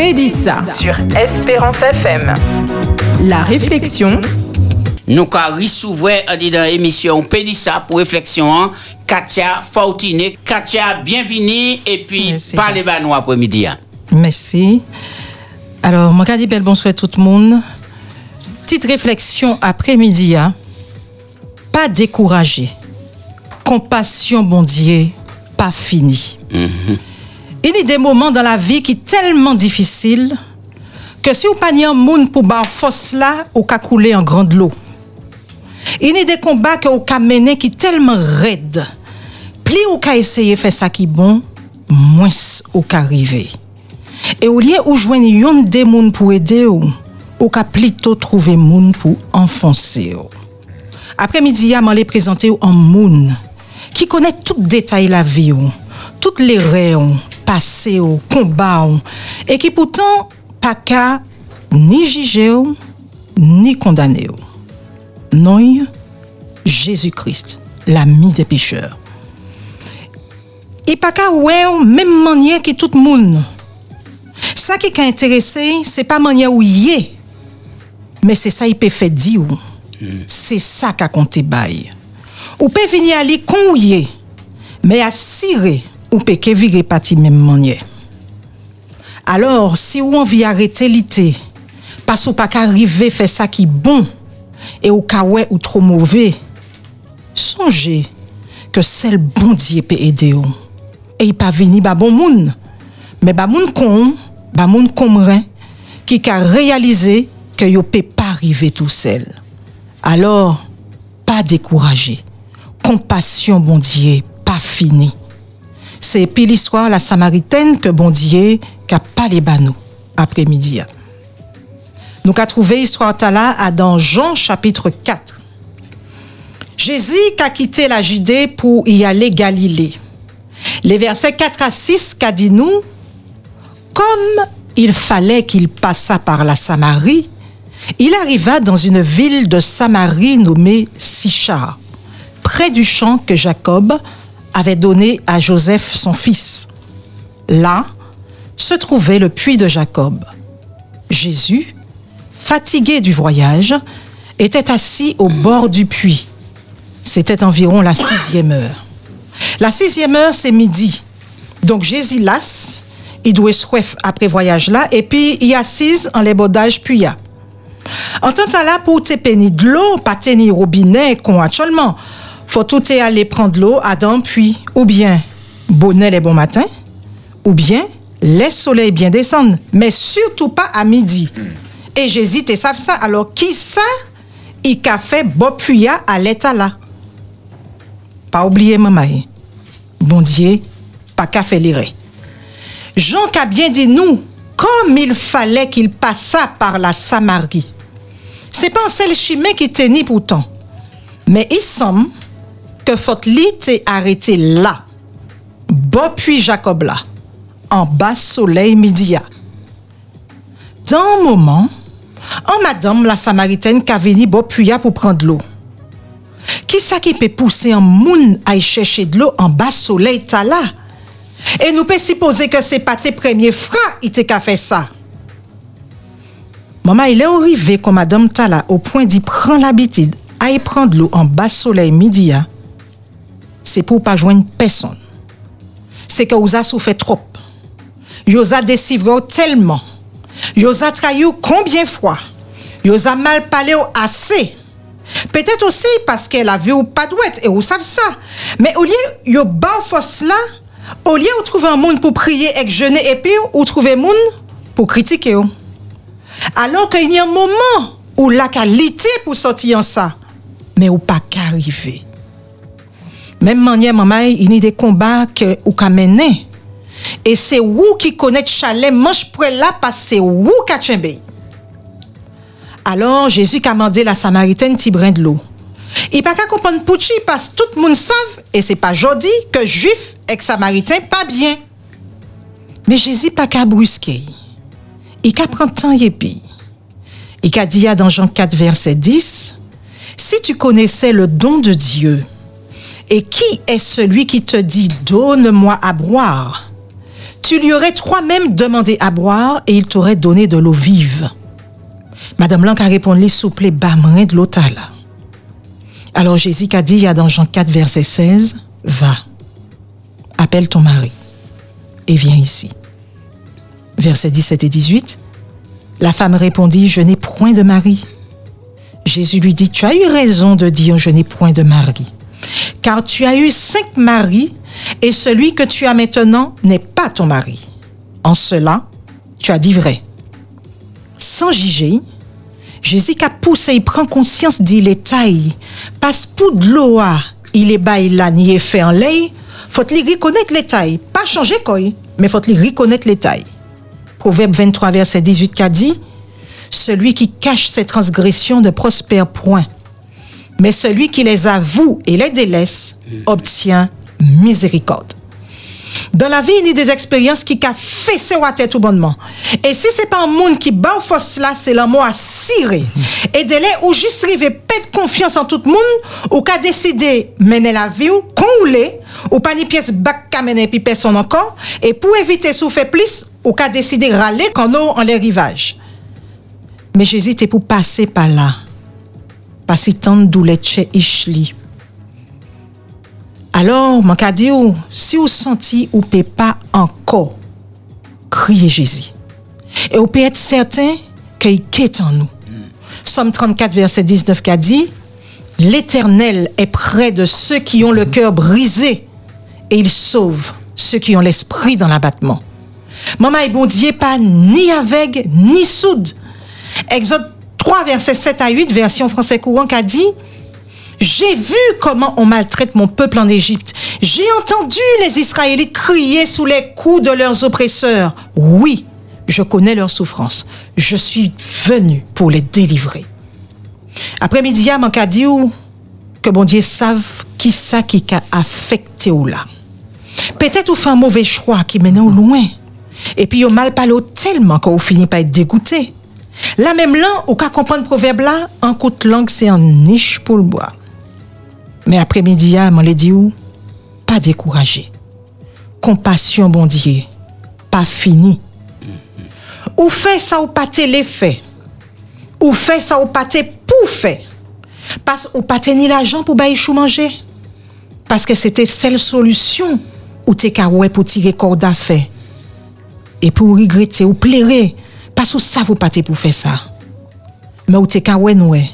Pédissa sur Espérance FM. La réflexion. Nous avons souvent dit dans l'émission Pédissa pour réflexion. Katia Fautine. Katia, bienvenue et puis Merci, parlez à nous après-midi. hein. Merci. Alors, mon dit bel bonsoir tout le monde. Petite réflexion après-midi. hein. Pas découragé. Compassion, bon Dieu, pas fini. Il y a des moments dans la vie qui sont tellement difficiles que si vous pas un monde pour bar force ou ka couler en grande l'eau. Il y a des combats que vous qui tellement raides. Plus ou ka essayer faire ça qui bon, moins ou ka arriver. Et au lieu où joindre des moun pour aider ou, ou ka plutôt trouver moun pour enfoncer. Après-midi, je vais présenter un moun qui connaît tout détail la vie, ou, toutes les rêves, pase yo, komba yo, e ki poutan pa ka ni jige yo, ni kondane yo. Noy, Jésus Christ, l'ami de pecheur. E pa ka wè yo mèm manye ki tout moun. Sa ki ka interese, se pa manye ou ye, me se sa i pe fe di ou. Mm. Se sa ka konte bay. Ou pe vini ali kon ou ye, me asire, ou peut que virer parti même manière. Alors, si ou envie arrêter l'été, parce ou pas qu'arriver faire ça qui bon, et ou ka ouais ou trop mauvais, songez que seul bon Dieu peut aider. Et il pas venir ba bon moun, mais ba moun kon, ba moun komren, qui ka réaliser que yo peut pas arriver tout seul. Alors, pas découragé. Compassion, bon Dieu, pas fini. C'est puis l'histoire la Samaritaine que bon Dieu qu'a pas les banou après-midi. Nous qu'a trouvé l'histoire là à dans Jean chapitre 4. Jésus qu'a quitté la Judée pour y aller Galilée. Les versets 4 à 6 qu'a dit nous, comme il fallait qu'il passât par la Samarie, il arriva dans une ville de Samarie nommée Sichar, près du champ que Jacob avait donné à Joseph son fils. Là se trouvait le puits de Jacob. Jésus, fatigué du voyage, était assis au bord du puits. C'était environ la sixième heure. La sixième heure, c'est midi. Donc Jésus lasse, il doit soif après voyage là, et puis il assise en les bodages puya. En tant que là, pour te péni de l'eau, pas tenir robinet, qu'on actuellement, faut tout est aller prendre l'eau à dans puits, ou bien bonnet les bons matins, ou bien laisse soleil bien descendre, mais surtout pas à midi. Et Jésus, tu savent ça. Alors, qui ça, il a fait bon puya à l'état là? Pas oublier maman. hein. Bon Dieu, pas qu'à faire lire. Jean qu'a bien dit nous, comme il fallait qu'il passât par la Samarie. C'est pas un seul chemin qui tenait pourtant. Mais il semble que faute li arrêté là. Bon puis Jacob là. En bas soleil midia. Dans un moment, en madame la Samaritaine qui venu bon puya pour prendre l'eau. Qui ça qui peut pousser un moun à y chercher de l'eau en bas soleil ta là? Et nous peut supposer que c'est pas tes premiers frères qui t'a fait ça. Maman, il est arrivé comme Madame Tala au point d'y prendre l'habitude à y prendre l'eau en bas soleil midi. C'est pour pas joindre personne. C'est que vous a souffert trop. Vous a décivré tellement. Vous a trahi combien fois? Vous a mal parlé assez? Peut-être aussi parce qu'elle a vu ou pas douette et vous savez ça. Mais au lieu yo bas force là, au lieu de trouver un monde pour prier et jeûner et puis ou trouver monde pour critiquer. Alors qu'il y a un moment où la qualité pour sortir en ça, mais ou pas qu'arriver. Même manière, maman, il y a des combats que ou mené. Et c'est vous qui connaît chalet manche pour là parce que c'est vous qui. Alors Jésus a demandé la Samaritaine petit brin de l'eau. Il pas qu'à comprendre Pouchi parce que tout le monde savent et c'est pas jodi que juif et samaritain pas bien. Mais Jésus pas qu'à brusquer. Il qu'a prendre temps et. Il qu'a dit dans Jean 4 verset 10 Si tu connaissais le don de Dieu et qui est celui qui te dit donne-moi à boire? Tu lui aurais toi-même demandé à boire et il t'aurait donné de l'eau vive. Madame Blanc a répondu, souple, bamrin de l'eau. Alors Jésus a dit, il y a dans Jean 4, verset 16, va, appelle ton mari et viens ici. Verset 17 et 18, la femme répondit, je n'ai point de mari. Jésus lui dit, tu as eu raison de dire, je n'ai point de mari. Car tu as eu cinq maris et celui que tu as maintenant n'est pas ton mari. En cela, tu as dit vrai. Sans juger, Jésus a poussé, il prend conscience dit les tailles. Parce pour de l'eau, il est bas, il ni fait en lait, faut lui reconnaître les tailles? Pas changer quoi, mais faut lui reconnaître les tailles? Proverbe 23, verset 18 qui a dit, celui qui cache ses transgressions ne prospère point. Mais celui qui les avoue et les délaisse obtient miséricorde. Dans la vie, il y a des expériences qui ont fait sa tête tout bonnement. Et si c'est pas un monde qui bat force là, c'est l'amour à cirer. Et de là où juste arrivé de confiance en tout le monde, ou qu'a décidé mener la vie ou qu'on ou pas ni pièce bac qu'à mener puis personne encore, et pour éviter souffrir plus, ou qu'a décidé râler quand on en les rivages. Mais j'hésite pour passer par là. Alors, mon cas dit, si vous sentez ou ne pas encore crier Jésus, et vous pouvez être certain qu'il est en nous. Somme 34, verset 19, qui a dit, L'Éternel est près de ceux qui ont le cœur brisé et il sauve ceux qui ont l'esprit dans l'abattement. Maman et bon Dieu pas ni aveugle ni soude. Exode 3, verset 7 à 8, version français courant, qui a dit, j'ai vu comment on maltraite mon peuple en Égypte. J'ai entendu les Israélites crier sous les coups de leurs oppresseurs. Oui, je connais leur souffrance. Je suis venu pour les délivrer. Après-midi, a dit que bon Dieu savent qui ça qui a affecté ou là. Peut-être ou fait un mauvais choix qui mène au loin. Et puis, au mal parlé tellement qu'on finit par être dégoûté. Là même là, au cas comprendre proverbe là, un coup de langue, c'est un niche pour le bois. Mais après-midi, je l'ai dit, pas découragé. Compassion, bon Dieu, pas fini. Ou fait ça ou pas l'effet. Ou fait ça ou pas pour faire. Parce ou pas ni l'argent pour bailler chou manger. Parce que c'était seule solution ou t'es pour tirer corps d'affaires. Et pour regretter ou plairer. Parce que ça vous pas pour faire ça. Mais ou t'es ouais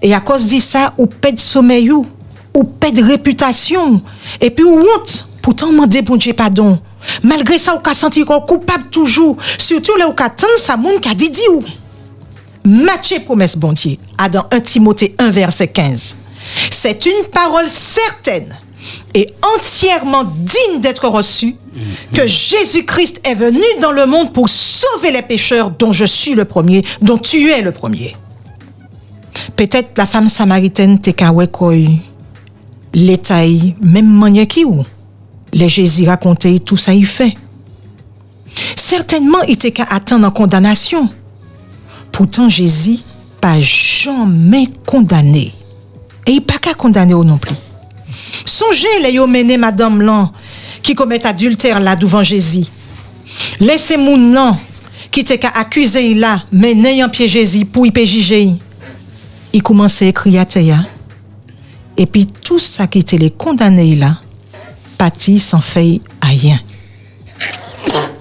Et à cause de ça, ou pète sommeil ou ou pète réputation, et puis ou honte, pourtant m'en bon Dieu pardon. Malgré ça, ou ka senti coupable toujours, surtout là ou ka tant sa moun ka dit ou. Matché promesse bon Dieu, à dans 1 Timothée 1 verset 15. C'est une parole certaine et entièrement digne d'être reçue que Jésus-Christ est venu dans le monde pour sauver les pécheurs dont je suis le premier, dont tu es le premier. Peut-être la femme samaritaine te l'État, même ou, les Jésus racontaient tout ça, il fait. Certainement, il était qu'à attendre en condamnation. Pourtant, Jésus pas jamais condamné. Et il pas qu'à condamner non plus. Songez les mené madame lan qui commet adultère là devant Jésus. Laissez mon nom qui était qu'à là, mais n'ayant pied Jésus pour y juger. Il commence à écrire à et puis tout ça qui était les condamnés là, pâtit sans fait rien.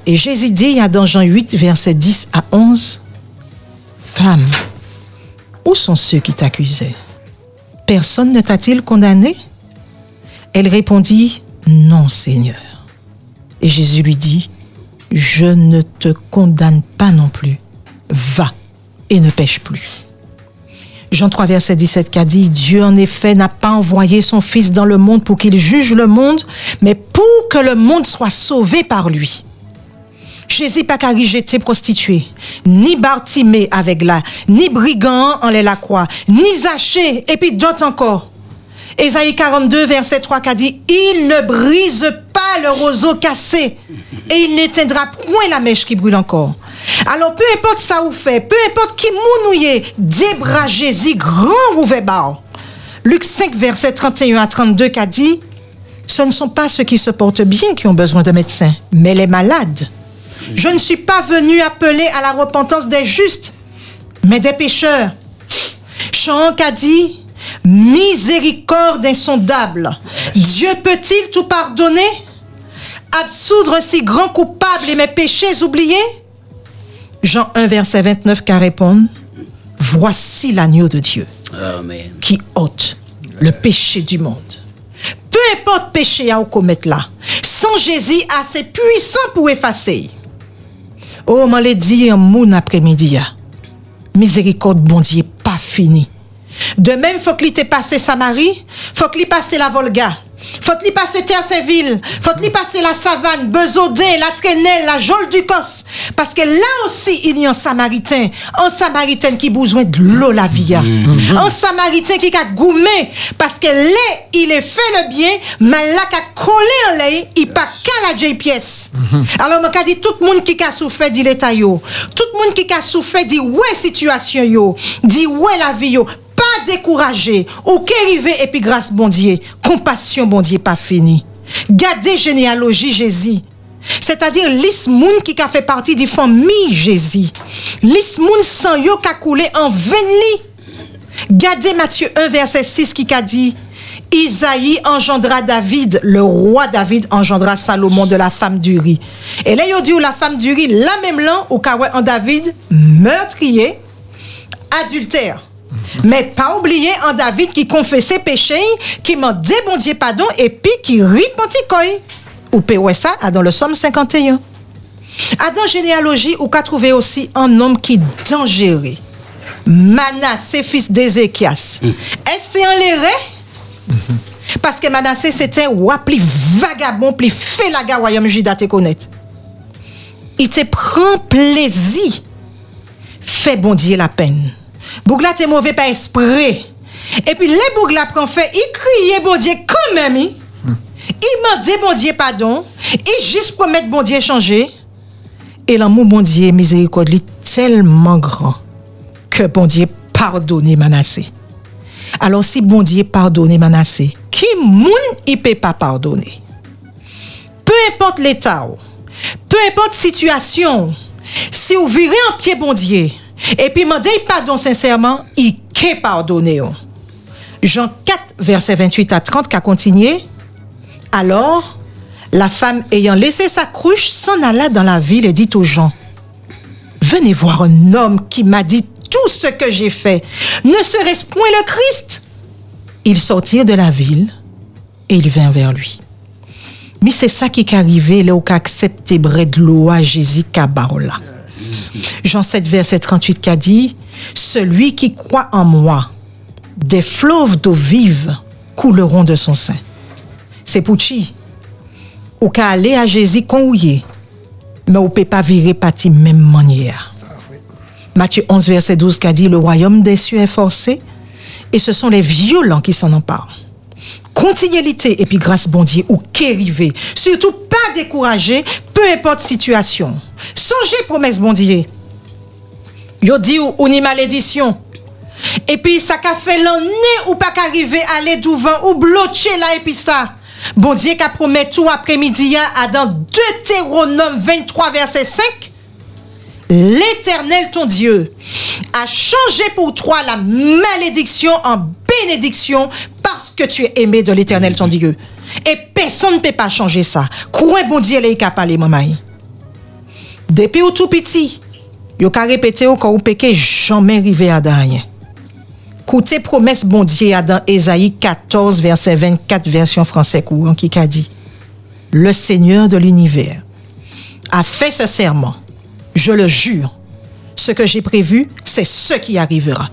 Et Jésus dit dans Jean 8, verset 10 à 11, Femme, où sont ceux qui t'accusaient? Personne ne t'a-t-il condamné? Elle répondit, Non, Seigneur. Et Jésus lui dit, Je ne te condamne pas non plus. Va et ne pêche plus. Jean 3, verset 17 qui a dit, Dieu en effet n'a pas envoyé son Fils dans le monde pour qu'il juge le monde, mais pour que le monde soit sauvé par lui. Jésus pas qu'à jeter prostituée, ni Bartimée avec la, ni brigand en les la croix, ni Zaché, et puis d'autres encore. Ésaïe 42, verset 3 qui a dit, Il ne brise pas le roseau cassé, et il n'éteindra point la mèche qui brûle encore. Alors, peu importe ça vous fait, peu importe qui mounouye, débra Jésus grand ouvert Luc 5, verset 31 à 32, qui a dit, ce ne sont pas ceux qui se portent bien qui ont besoin de médecins, mais les malades. Je ne suis pas venu appeler à la repentance des justes, mais des pécheurs. Chant a dit, miséricorde insondable. Dieu peut-il tout pardonner? Absoudre si grand coupable et mes péchés oubliés? Jean 1, verset 29, qu'à répondre, voici l'agneau de Dieu Amen. qui ôte le péché du monde. Peu importe péché à commettre là, sans Jésus assez puissant pour effacer. Oh, m'en dit un après-midi. Miséricorde, bon Dieu, pas fini. De même, faut qu'il t'ait passé Samarie, faut qu'il passe la Volga, faut qu'il passe Terre-Séville, faut qu'il passe la savane, Bezodin, la Trenelle, la Jole du Cos. Parce que là aussi, il y a un Samaritain, un Samaritain qui a besoin de l'eau la vie. Un Samaritain qui a goumé, parce que là, il est fait le bien, mais là, qui a collé en lait, il pas qu'à la pièce. Alors, moi, dit tout le monde qui a souffert dit l'état yo, tout le monde qui a souffert dit ouais situation yo, dit ouais la vie yo, pas découragé, ou qu'arrivé et puis grâce bon compassion bon Dieu pas fini. Gardez généalogie Jésus. C'est-à-dire lis moun qui a fait partie des familles Jésus. Lis moun sans yo qui a coulé en veine Gardez Matthieu 1 verset 6 qui a dit Isaïe engendra David, le roi David engendra Salomon de la femme d'Uri. Et là, il dit la femme d'Uri, la même lan, ou kawe en David, meurtrier, adultère. Mais pas oublier en David qui confessait péché, qui m'a dit bon Dieu pardon, et puis qui repentit. Ou peut ça ah, dans le psaume 51. À dans généalogie, ou qu'a trouvé aussi un homme qui dangereux. Manassé, fils d'Ézéchias. Est-ce c'est en l'éré? Parce que Manassé, c'était roi plus vagabond, plus fait la gare royaume Juda te connaître. Il te prend plaisir. Fait bon Dieu la peine. Bougla te mauvais par esprit. Et puis les Bougla prend fait, il criait bon Dieu quand même. Il, il m'a dit bon Dieu pardon. Il juste promet bon Dieu changer. Et l'amour bon Dieu miséricorde lui tellement grand que bon Dieu pardonne Manassé. Alors si bon Dieu pardonne Manassé, qui moun il peut pas pardonner? Peu importe l'état, peu importe situation, si vous virez en pied bon Dieu, et puis demandez pardon sincèrement, il peut pardonner. ou. Jean 4, verset 28 à 30, qui a continué. Alors, la femme ayant laissé sa cruche s'en alla dans la ville et dit aux gens, Venez voir un homme qui m'a dit tout ce que j'ai fait. Ne serait-ce point le Christ? Ils sortirent de la ville et ils vinrent vers lui. Mais c'est ça qui est arrivé là où accepté à Jésus Kabaola. Jean 7, verset 38 qui a dit, Celui qui croit en moi, des fleuves d'eau vive couleront de son sein. C'est pour qui? Ou qu'à aller à Jésus conouillé, mais on peut pas virer parti même manière. Matthieu 11, verset 12 qui a dit, Le royaume des cieux est forcé, et ce sont les violents qui s'en emparent. Continualité et puis grâce bon Dieu ou qu'érivé. Surtout pas décourager, peu importe situation. Songez promesse bon Dieu. Yo dit ou, ou ni malédiction. Et puis ça qu'a fait l'année ou pas qu'arriver à aller devant ou bloquer là et puis ça. Bon Dieu qu'a promis tout après-midi à dans Deutéronome 23 verset 5. L'Éternel ton Dieu a changé pour toi la malédiction en bénédiction parce que tu es aimé de l'Éternel ton Dieu. Et personne ne peut pas changer ça. Crois bon Dieu les capable maman. Depuis ou tout petit, yo ka répété au quand ou péché jamais arrivé à rien. Écoutez promesse bon Dieu à dans Ésaïe 14 verset 24 version français courant qui a dit Le Seigneur de l'univers a fait ce serment. Je le jure. Ce que j'ai prévu, c'est ce qui arrivera.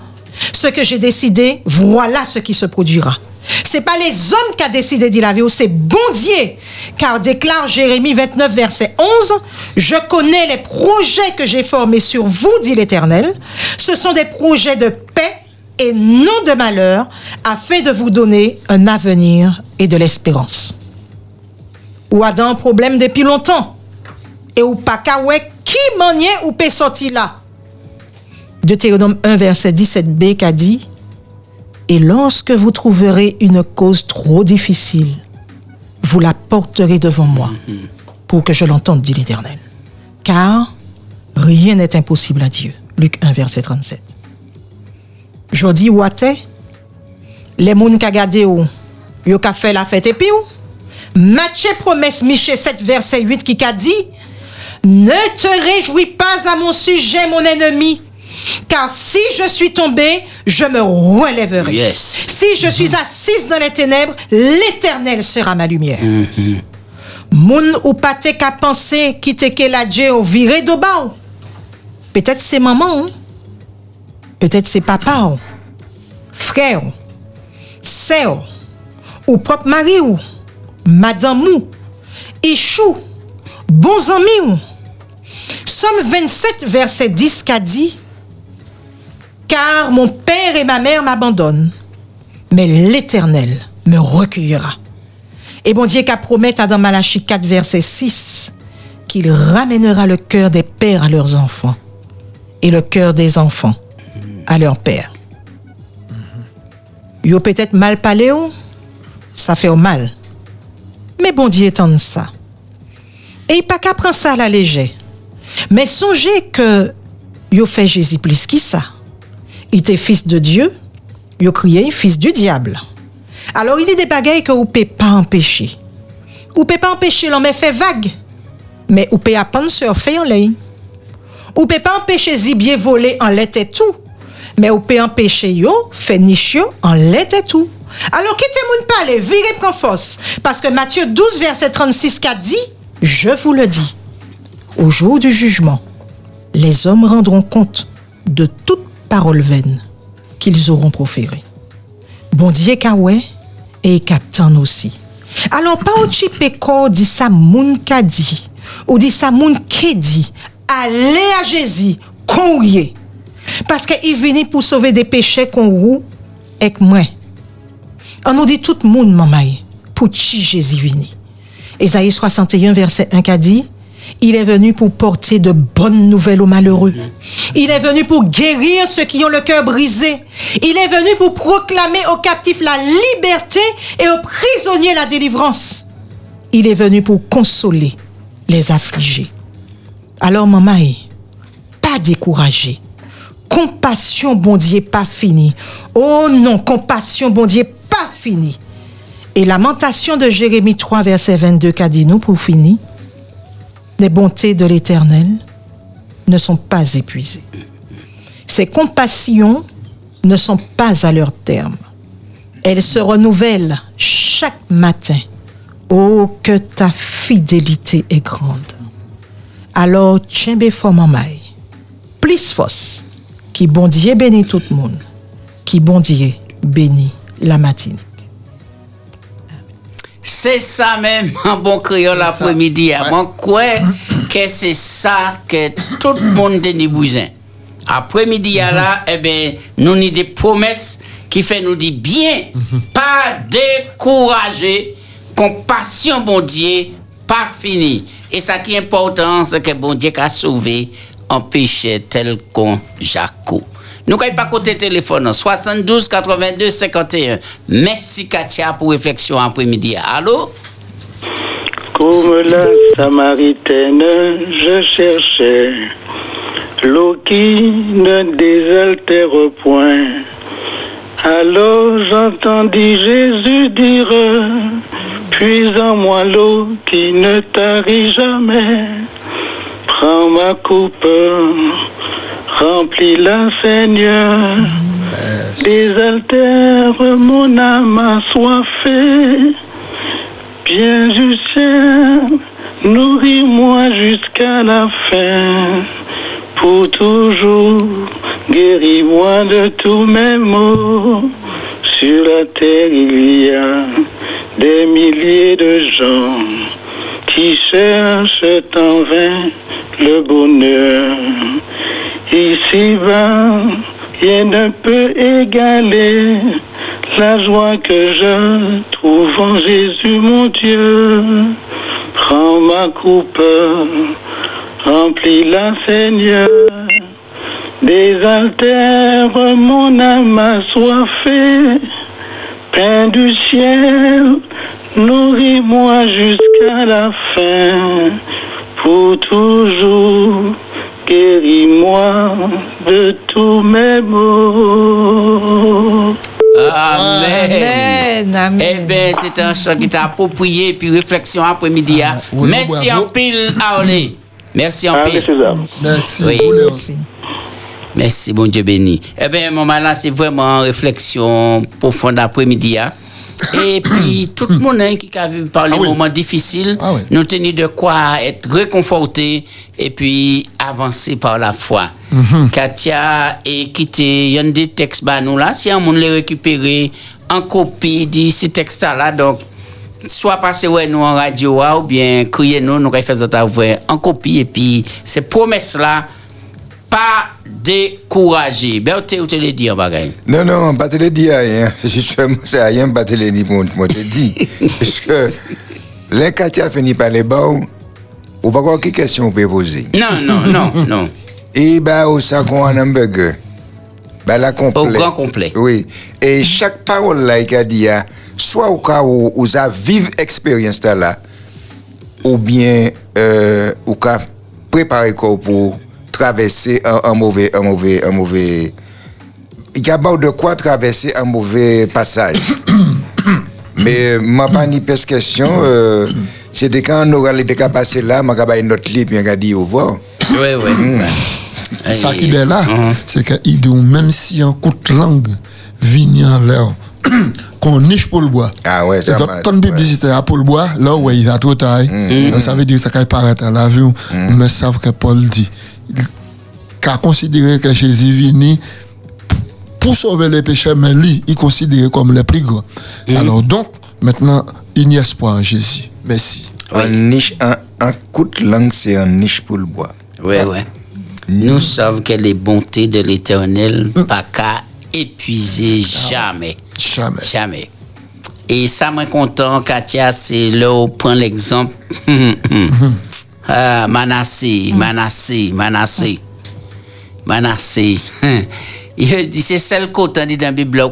Ce que j'ai décidé, voilà ce qui se produira. C'est pas les hommes qui a décidé d'y la vie, c'est bon Dieu. Car déclare Jérémie 29, verset 11, Je connais les projets que j'ai formés sur vous, dit l'Éternel. Ce sont des projets de paix et non de malheur, afin de vous donner un avenir et de l'espérance. Ou a un problème depuis longtemps. Et ou pas qui maniait ou peut sortir là? Deutéronome 1, verset 17b, qui a dit Et lorsque vous trouverez une cause trop difficile, vous la porterez devant moi pour que je l'entende, dit l'Éternel. Car rien n'est impossible à Dieu. Luc 1, verset 37. Jodi ou ate, les moun ka gade ou, yo ka fait la fête et puis ou, Matthieu promesse Michée 7, verset 8 qui a dit, ne te réjouis pas à mon sujet, mon ennemi, car si je suis tombé, je me relèverai. Yes. Si je suis assise dans les ténèbres, l'Éternel sera ma lumière. Moun ou pas qui te ke la Dieu viré de bas. Peut-être c'est maman, peut-être c'est papa, frère, sœur, ou? Propre mari, ou, madame, ou, échou, bons amis. ou? Somme 27, verset 10 qu'a dit, car mon père et ma mère m'abandonnent, mais l'Éternel me recueillera. Et bon Dieu qu'a promis à dans Malachie 4, verset 6, qu'il ramènera le cœur des pères à leurs enfants et le cœur des enfants à leur père. Yo peut-être mal parlé ou, ça fait au mal. Mais bon Dieu étend ça. Et il pas qu'à prendre ça à la légère. Mais songez que yo fait Jésus plus qui ça? Il était fils de Dieu, yo crié fils du diable. Alors il dit des bagailles que vous ne pouvez pas empêcher. Vous ne pouvez pas empêcher l'homme faire vague. Mais vous pouvez apprendre surfer en. Vous ne pouvez pas empêcher zibier voler en lait et tout. Mais vous pouvez empêcher yo faire en lait et tout. Alors quittez moun parler, virez prend force. Parce que Matthieu 12, verset 36, qu'a dit, je vous le dis, au jour du jugement, les hommes rendront compte de toute parole vaine qu'ils auront proférée. Bon Dieu ka ouais et qu'attend aussi. Alors pas au chipé corps dit ça moun ka dit ou dit ça moun qui dit allez à Jésus courir parce qu'il venu pour sauver des péchés qu'on roule avec moi. On nous dit tout le monde mamaï pour qui Jésus vini. Ésaïe 61 verset 1 qu'a dit il est venu pour porter de bonnes nouvelles aux malheureux. Il est venu pour guérir ceux qui ont le cœur brisé. Il est venu pour proclamer aux captifs la liberté et aux prisonniers la délivrance. Il est venu pour consoler les affligés. Alors, maman, pas découragé. Compassion, bon Dieu, pas fini. Oh non, compassion, bon Dieu, pas fini. Et lamentation de Jérémie 3, verset 22, qu'a dit nous pour finir les bontés de l'Éternel ne sont pas épuisées. Ses compassions ne sont pas à leur terme. Elles se renouvellent chaque matin. Oh, que ta fidélité est grande. Alors, fort mamai, plus force, qui bon Dieu bénit tout le monde, qui bon Dieu bénit la matinée. C'est ça même, en bon créole ça. après-midi. Ouais. Moi, quoi que c'est ça que tout le monde de. Après-midi, là, eh ben, nous avons des promesses qui fait nous dire bien, pas décourager, compassion, bon Dieu, pas fini. Et ça qui est important, c'est que bon Dieu a sauvé un péché tel qu'on Jaco. Nous n'avons pas côté téléphone, 72 82 51. Merci Katia pour réflexion après-midi. Allô? Comme la Samaritaine, je cherchais l'eau qui ne désaltère point. Alors j'entendis Jésus dire, puis en moi l'eau qui ne tarit jamais. Prends ma coupe, remplis-la Seigneur. Désaltère mon âme assoiffée. Bien du ciel, nourris-moi jusqu'à la fin, pour toujours, guéris-moi de tous mes maux. Sur la terre, il y a des milliers de gens qui cherchent en vain le bonheur. Ici-bas, rien ne peut égaler la joie que je trouve en Jésus mon Dieu. Prends ma coupe, remplis-la Seigneur. Désaltère mon âme assoiffée, pain du ciel, Nourris-moi jusqu'à la fin, pour toujours. Guéris-moi de tous mes maux. Amen. Amen, amen. Eh bien, c'est un chant qui t'a approprié, puis réflexion après-midi. hein. oui, Merci bravo. en pile, Aolé. Merci en Ah, pile. Merci, Oui. Merci. Merci, bon Dieu béni. Eh bien, moment là, c'est vraiment une réflexion profonde après-midi. hein. Et puis, tout le monde hein, qui a vu par les Ah oui. moments difficiles, Ah oui. nous tenir de quoi être réconfortés et puis avancer par la foi. Mhm. Katia et quitté, il y a des textes, bah, nous là, si on les récupérer en copie de ces textes-là, donc, soit passer ouais, nous en radio ou bien crier nous, nous ça en copie et puis ces promesses-là, pas décourager. Berthe, où te le dire, bagaille? Non, non, pas te le dire rien. Justement, c'est rien, pas te le pour moi te dire. Parce que les Katia fini par les bas, ou pas quoi quelle question on peut poser? Non, non, non, non. Et bah, au sac un hamburger. Bah, la complet. Au grand complet. Oui. Et chaque parole là, il a dit, ah, soit au cas où vous avez vive expérience là, ou bien, euh, ou cas préparer quoi pour traverser un, un mauvais, un mauvais, un mauvais. Il y a pas de quoi traverser un mauvais passage. Mais ma pas ni question, euh, c'était quand on aura les cas passés là, ma pas une autre livre, bien qu'a dit au revoir. Oui, oui. Ça qui est là, c'est qu'il dit même si un coup de langue vient en l'air, qu'on niche pour le bois. Ah ouais, ça à pour le bois, là où il a trop taille, donc ça veut dire que ça peut paraître à la vue, mais ça que Paul dit. Il a considéré que Jésus venu pour sauver les pécheurs, mais lui, il considéré comme le plus grand. Alors donc, maintenant, il y a espoir en Jésus. Merci. Un niche, un, un coup de langue, c'est un niche pour le bois. Oui, oui. Nous savons que les bontés de l'éternel, pas qu'à épuiser jamais. Jamais. Jamais. Et ça m'a content, Katia, c'est là où on prend l'exemple. Ah, Manassé, Manassé, Manassé. Manassé. Il dit, c'est celle côté dit dans la Bible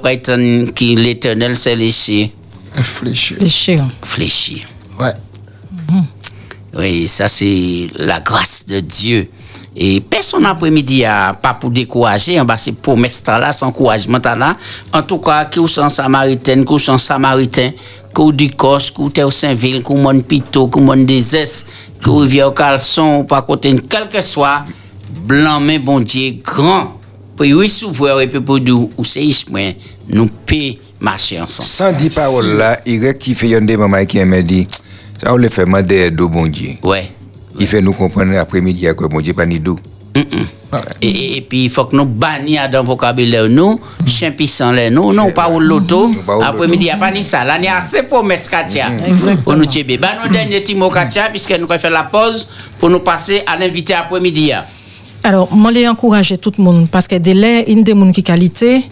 qui l'éternel s'est léché, Réfléchir. Péché. fléchi. Ouais. Oui, ça c'est la grâce de Dieu. Et personne après-midi a pas pour décourager, en bas c'est promesse là, sans encouragement là. En tout cas, qui ou sans samaritaine, qui ou sans samaritain, qui du cos, qui au Saint-Ville, qui mon pito, qui mon désest, qui vient au caleçon, ou pas côté, quel que soit, blanc mais bon Dieu, grand. Puis oui, s'ouvrir et puis pour dire, ou c'est nous peut marcher ensemble. Sans dire parole là, il rectifie un des mamans qui m'a dit, ça on le fait demander d'eau, bon Dieu. Ouais. Il fait nous comprendre l'après-midi à quoi bon Dieu pas ni d'eau. Et, et, et puis, il faut que nous bannions dans le vocabulaire, nous, chien puissant, les nous, non, pas ou l'auto. pas ou Après-midi, il n'y a pas ni ça. Là, il y a assez promesses, Katia. Exactement. Pour nous tuer. Bah, nous, dernier petit mot, Katia, puisque nous allons faire la pause pour nous passer à l'invité après-midi. hein. Alors, moi, les encourager tout le monde parce que des là, une des monde qui qualité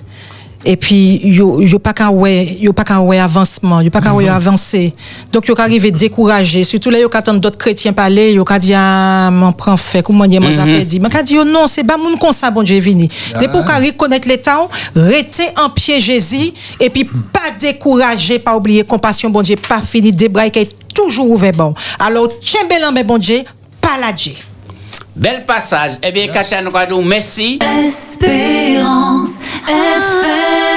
et puis yo yo pas qu'à ouais, yo pas qu'à ouais avancement, yo pas qu'à ouais avancer. Donc yo arriver découragé, surtout là yo qu'attendre d'autres chrétiens parler, yo qu'a dit ah m'en prend fait comment dire ça fait dit. Mais qu'a dit yo non, c'est pas moun comme ça bon Dieu vini. Dès pour qu'à reconnaître l'état, rester en pied Jésus et puis pas décourager, pas oublier compassion bon Dieu, pas fini débrailler toujours ouvert bon. Alors tiens bel mais bon Dieu, pas la Dieu. Bel passage. Eh bien, Katia, nous merci. Espérance FM.